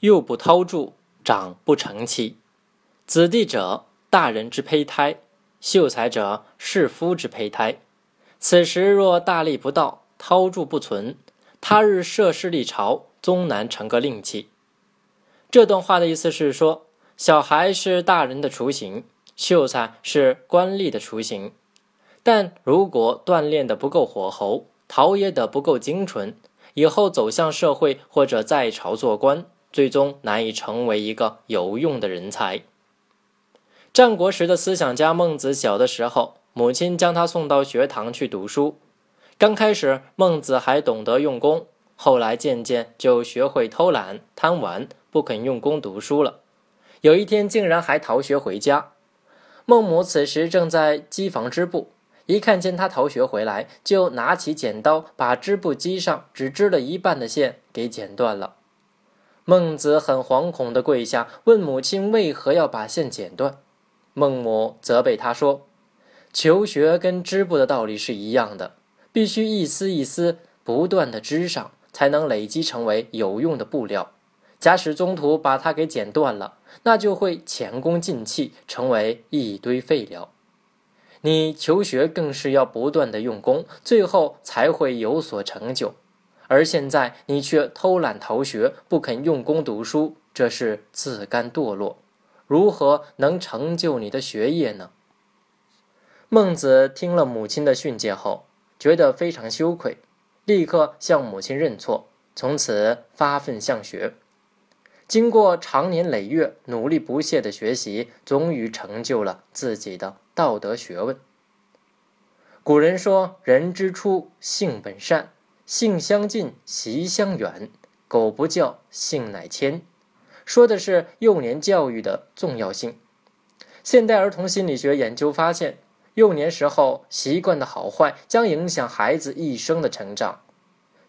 幼不掏柱，长不成器。子弟者，大人之胚胎；秀才者，士夫之胚胎。此时若大力不到，掏柱不存，他日涉世立朝，终难成个令器。这段话的意思是说，小孩是大人的雏形，秀才是官吏的雏形。但如果锻炼的不够火候，陶冶的不够精纯，以后走向社会或者在朝做官，最终难以成为一个有用的人才。战国时的思想家孟子小的时候，母亲将他送到学堂去读书。刚开始，孟子还懂得用功，后来渐渐就学会偷懒、贪玩，不肯用功读书了。有一天，竟然还逃学回家。孟母此时正在机房织布。一看见他逃学回来，就拿起剪刀，把织布机上只织了一半的线给剪断了。孟子很惶恐地跪下，问母亲为何要把线剪断。孟母责备他说：“求学跟织布的道理是一样的，必须一丝一丝不断地织上，才能累积成为有用的布料。假使中途把它给剪断了，那就会前功尽弃，成为一堆废料。”你求学更是要不断的用功，最后才会有所成就。而现在你却偷懒逃学，不肯用功读书，这是自甘堕落，如何能成就你的学业呢？孟子听了母亲的训诫后，觉得非常羞愧，立刻向母亲认错，从此发奋向学。经过长年累月努力不懈的学习，终于成就了自己的。道德学问。古人说：“人之初，性本善，性相近，习相远。苟不教，性乃迁。”说的是幼年教育的重要性。现代儿童心理学研究发现，幼年时候习惯的好坏将影响孩子一生的成长。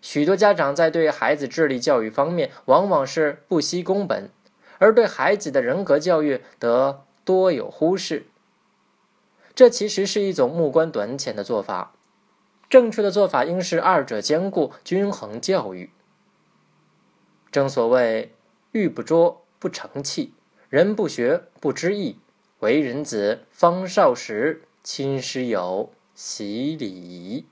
许多家长在对孩子智力教育方面，往往是不惜工本，而对孩子的人格教育则多有忽视。这其实是一种目光短浅的做法，正确的做法应是二者兼顾，均衡教育。正所谓“玉不琢不成器，人不学不知义。为人子方少时，亲师友习礼仪。”